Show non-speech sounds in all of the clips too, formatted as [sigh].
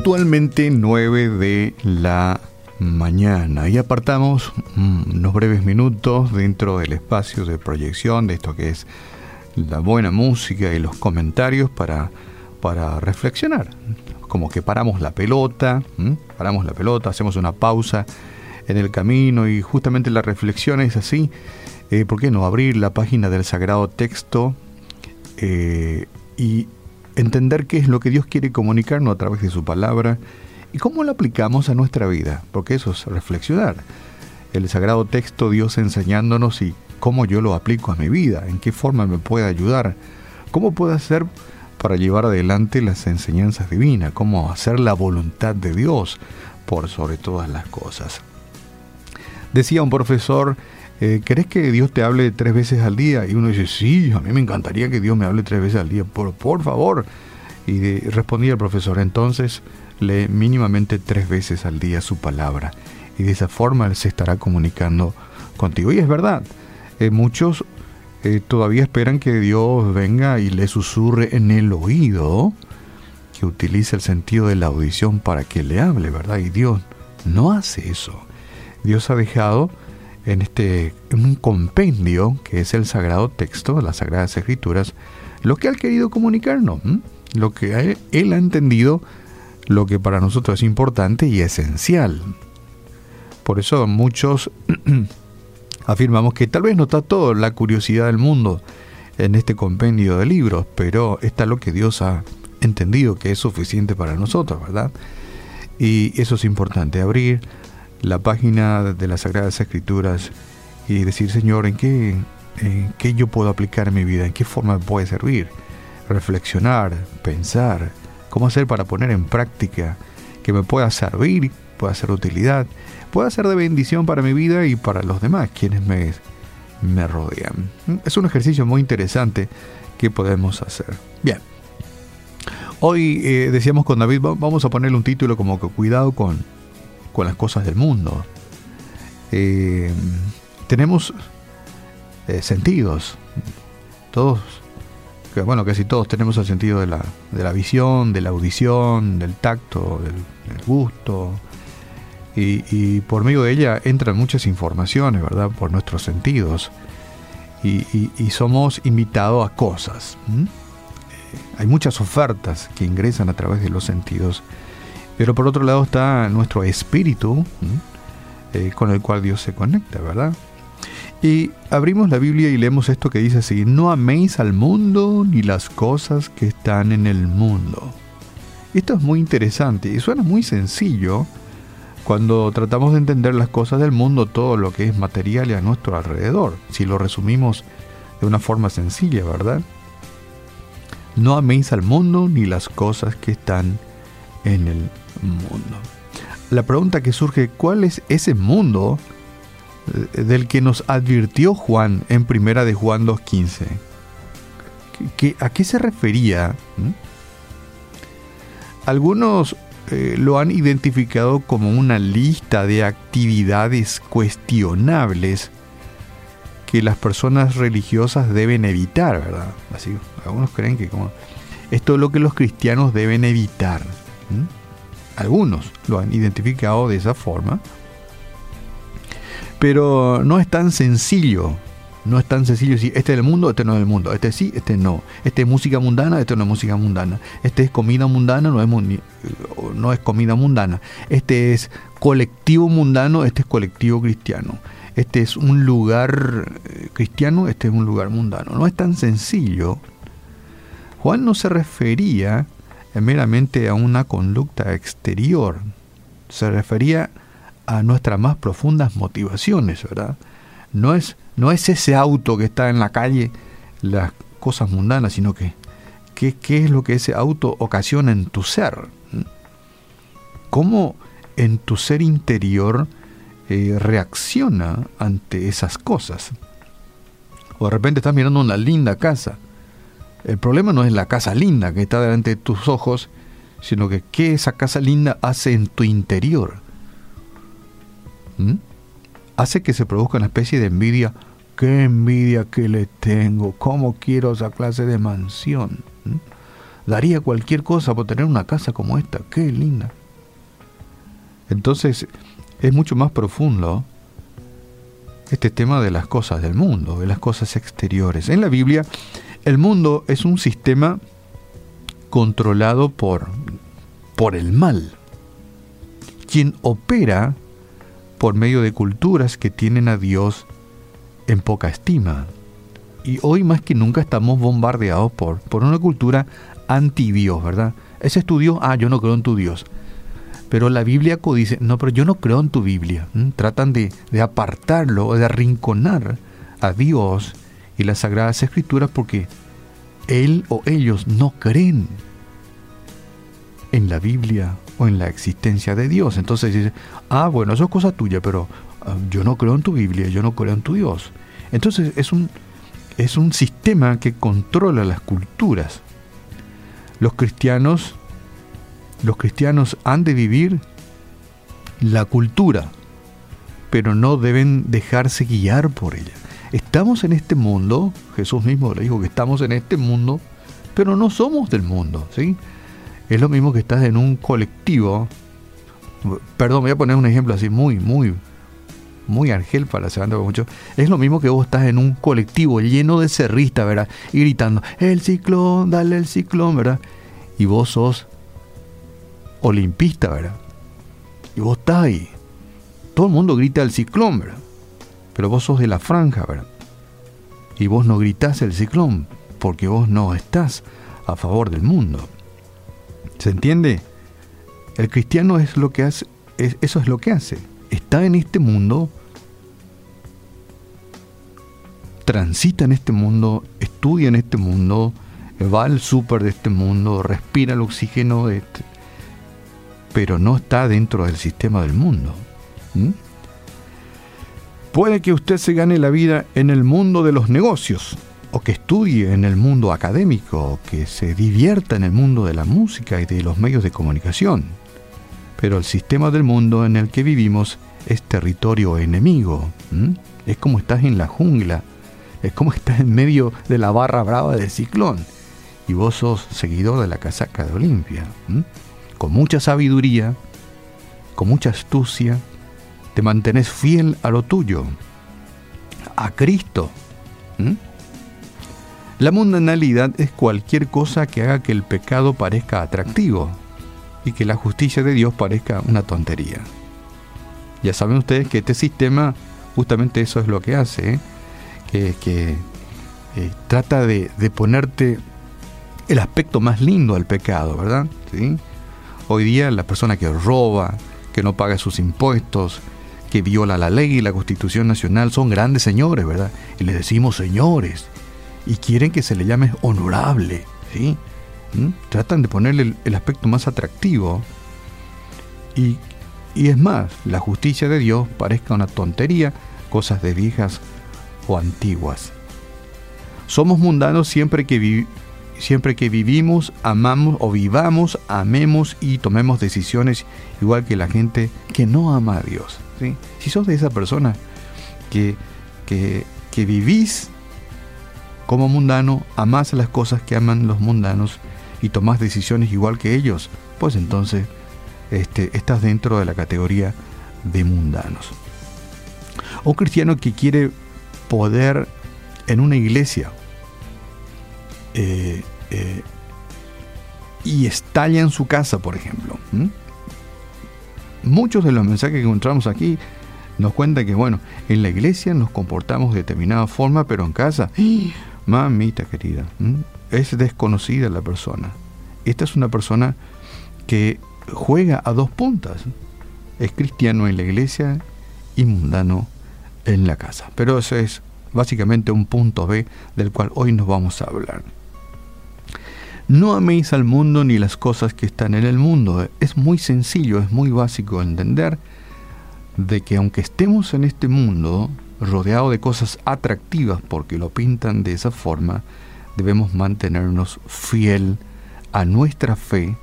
puntualmente 9 de la mañana y apartamos mm, unos breves minutos dentro del espacio de proyección de esto que es la buena música y los comentarios para, para reflexionar. Como que paramos la pelota, paramos la pelota, hacemos una pausa en el camino y justamente la reflexión es así. Eh, ¿Por qué no abrir la página del Sagrado Texto eh, y entender qué es lo que Dios quiere comunicarnos a través de su palabra y cómo lo aplicamos a nuestra vida, porque eso es reflexionar. El sagrado texto Dios enseñándonos y cómo yo lo aplico a mi vida, en qué forma me puede ayudar, cómo puedo hacer para llevar adelante las enseñanzas divinas, cómo hacer la voluntad de Dios por sobre todas las cosas. Decía un profesor, eh, ¿querés que Dios te hable tres veces al día? Y uno dice, sí, a mí me encantaría que Dios me hable tres veces al día, por, por favor. Y respondía el profesor, entonces lee mínimamente tres veces al día su palabra. Y de esa forma Él se estará comunicando contigo. Y es verdad, eh, muchos eh, todavía esperan que Dios venga y le susurre en el oído, que utilice el sentido de la audición para que le hable, ¿verdad? Y Dios no hace eso. Dios ha dejado en este en un compendio que es el sagrado texto, las sagradas escrituras, lo que ha querido comunicarnos, lo que él ha entendido, lo que para nosotros es importante y esencial. Por eso muchos [clears throat] afirmamos que tal vez no está todo la curiosidad del mundo en este compendio de libros, pero está lo que Dios ha entendido que es suficiente para nosotros, ¿verdad? Y eso es importante, abrir la página de las Sagradas Escrituras y decir, Señor, ¿en qué, qué yo puedo aplicar en mi vida? ¿En qué forma me puede servir? Reflexionar, pensar, cómo hacer para poner en práctica que me pueda servir, pueda ser utilidad, pueda ser de bendición para mi vida y para los demás, quienes me, me rodean. Es un ejercicio muy interesante que podemos hacer. Bien. Hoy eh, decíamos con David, vamos a ponerle un título como que cuidado con con las cosas del mundo. Eh, tenemos eh, sentidos, todos, bueno, casi todos tenemos el sentido de la, de la visión, de la audición, del tacto, del, gusto, y, por medio de ella entran muchas informaciones, ¿verdad? Por nuestros sentidos, y, somos invitados a cosas. Eh, hay muchas ofertas que ingresan a través de los sentidos pero por otro lado está nuestro espíritu, eh, con el cual Dios se conecta, ¿verdad? Y abrimos la Biblia y leemos esto que dice así, no améis al mundo ni las cosas que están en el mundo. Esto es muy interesante y suena muy sencillo cuando tratamos de entender las cosas del mundo, todo lo que es material y a nuestro alrededor, si lo resumimos de una forma sencilla, ¿verdad? No améis al mundo ni las cosas que están en el mundo. La pregunta que surge, ¿cuál es ese mundo eh, del que nos advirtió Juan en primera de Juan 2.15? ¿A qué se refería? ¿Mm? Algunos eh, lo han identificado como una lista de actividades cuestionables que las personas religiosas deben evitar, ¿verdad? Así, algunos creen que como esto es lo que los cristianos deben evitar. Algunos lo han identificado de esa forma. Pero no es tan sencillo. No es tan sencillo decir, este es el mundo, este no es el mundo. Este sí, este no. Este es música mundana, este no es música mundana. Este es comida mundana, no es, no es comida mundana. Este es colectivo mundano, este es colectivo cristiano. Este es un lugar eh, cristiano, este es un lugar mundano. No es tan sencillo. Juan no se refería meramente a una conducta exterior, se refería a nuestras más profundas motivaciones, ¿verdad? No es, no es ese auto que está en la calle, las cosas mundanas, sino que qué, es lo que ese auto ocasiona en tu ser. ¿Cómo en tu ser interior eh, reacciona ante esas cosas? O de repente estás mirando una linda casa el problema no es la casa linda que está delante de tus ojos, sino que qué esa casa linda hace en tu interior. ¿Mm? Hace que se produzca una especie de envidia. Qué envidia que le tengo, cómo quiero esa clase de mansión. ¿Mm? daría cualquier cosa por tener una casa como esta, qué linda. Entonces, es mucho más profundo este tema de las cosas del mundo, de las cosas exteriores. En la Biblia, el mundo es un sistema controlado por, por el mal, quien opera por medio de culturas que tienen a Dios en poca estima. Y hoy más que nunca estamos bombardeados por, por una cultura anti-Dios, ¿verdad? Ese estudio, ah, yo no creo en tu Dios. Pero la Biblia dice, no, pero yo no creo en tu Biblia. Tratan de, de apartarlo, de arrinconar a Dios y las Sagradas Escrituras porque él o ellos no creen en la Biblia o en la existencia de Dios. Entonces dice, ah, bueno, eso es cosa tuya, pero ah, yo no creo en tu Biblia, yo no creo en tu Dios. Entonces es un, es un sistema que controla las culturas. Los cristianos, los cristianos han de vivir la cultura, pero no deben dejarse guiar por ella. Estamos en este mundo, Jesús mismo le dijo que estamos en este mundo, pero no somos del mundo, ¿sí? Es lo mismo que estás en un colectivo. Perdón, voy a poner un ejemplo así muy, muy, muy argel para se mucho. Es lo mismo que vos estás en un colectivo lleno de cerristas, ¿verdad? Y gritando, el ciclón, dale el ciclón, ¿verdad? Y vos sos olimpista, ¿verdad? Y vos estás ahí. Todo el mundo grita el ciclón, ¿verdad? Pero vos sos de la franja, ¿verdad? Y vos no gritás el ciclón, porque vos no estás a favor del mundo. ¿Se entiende? El cristiano es lo que hace, eso es lo que hace. Está en este mundo, transita en este mundo, estudia en este mundo, va al súper de este mundo, respira el oxígeno de este, pero no está dentro del sistema del mundo. Puede que usted se gane la vida en el mundo de los negocios, o que estudie en el mundo académico, o que se divierta en el mundo de la música y de los medios de comunicación. Pero el sistema del mundo en el que vivimos es territorio enemigo. Es como estás en la jungla, es como [laughs] estás en medio de la barra brava del ciclón. Y vos sos seguidor de la casaca de Olimpia. Con mucha sabiduría, con mucha astucia, te mantenés fiel a lo tuyo, a Cristo. La mundanalidad es cualquier cosa que haga que el pecado parezca atractivo y que la justicia de Dios parezca una tontería. Ya saben ustedes que este sistema justamente eso es lo que hace, ¿eh? que, eh, trata de, ponerte el aspecto más lindo al pecado, ¿verdad? Hoy día la persona que roba, que no paga sus impuestos, que viola la ley y la constitución nacional son grandes señores, ¿verdad? Y le decimos señores. Y quieren que se le llame honorable, ¿sí? ¿Mm? Tratan de ponerle el, aspecto más atractivo. Y, y, es más, la justicia de Dios parezca una tontería, cosas de viejas o antiguas. Somos mundanos siempre que, siempre que vivimos, amamos o vivamos, amemos y tomemos decisiones igual que la gente que no ama a Dios. Si sos de esa persona que, que, vivís como mundano, amás las cosas que aman los mundanos y tomás decisiones igual que ellos, pues entonces este, estás dentro de la categoría de mundanos. Un cristiano que quiere poder en una iglesia eh, eh, y estalla en su casa, por ejemplo muchos de los mensajes que encontramos aquí nos cuentan que, bueno, en la iglesia nos comportamos de determinada forma, pero en casa, mamita querida, es desconocida la persona. Esta es una persona que juega a dos puntas. Es cristiano en la iglesia y mundano en la casa. Pero eso es básicamente un punto B del cual hoy nos vamos a hablar. No améis al mundo ni las cosas que están en el mundo. Es muy sencillo, es muy básico entender de que aunque estemos en este mundo rodeado de cosas atractivas porque lo pintan de esa forma, debemos mantenernos fiel a nuestra fe,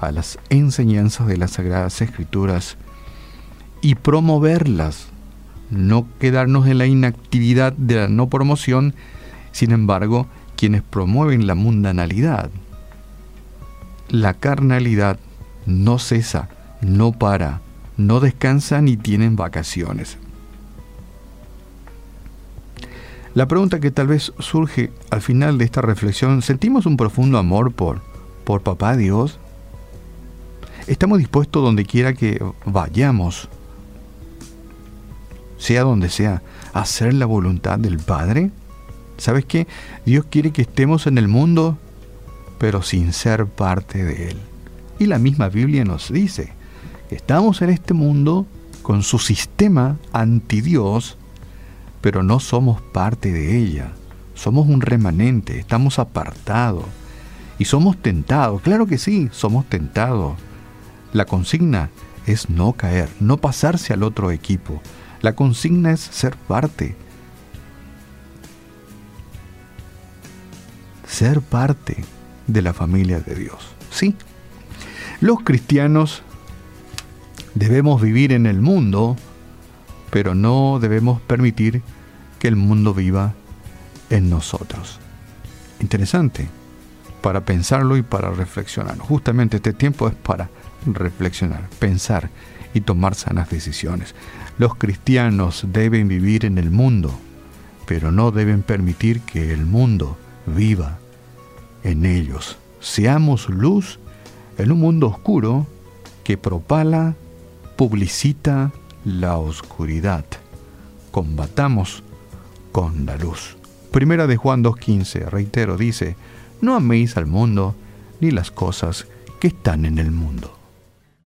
a las enseñanzas de las Sagradas Escrituras y promoverlas, no quedarnos en la inactividad de la no promoción, sin embargo, quienes promueven la mundanalidad, la carnalidad no cesa, no para, no descansa ni tienen vacaciones. La pregunta que tal vez surge al final de esta reflexión, ¿sentimos un profundo amor por, por Papá Dios? ¿Estamos dispuestos donde quiera que vayamos, sea donde sea, a hacer la voluntad del Padre? ¿Sabes qué? Dios quiere que estemos en el mundo, pero sin ser parte de él. Y la misma Biblia nos dice, estamos en este mundo con su sistema anti Dios, pero no somos parte de ella. Somos un remanente, estamos apartados y somos tentados. Claro que sí, somos tentados. La consigna es no caer, no pasarse al otro equipo. La consigna es ser parte. Parte de la familia de Dios. Sí, los cristianos debemos vivir en el mundo, pero no debemos permitir que el mundo viva en nosotros. Interesante para pensarlo y para reflexionar. Justamente este tiempo es para reflexionar, pensar y tomar sanas decisiones. Los cristianos deben vivir en el mundo, pero no deben permitir que el mundo viva en ellos. Seamos luz en un mundo oscuro que propala, publicita la oscuridad. Combatamos con la luz. Primera de Juan 2.15, reitero, dice, no améis al mundo ni las cosas que están en el mundo.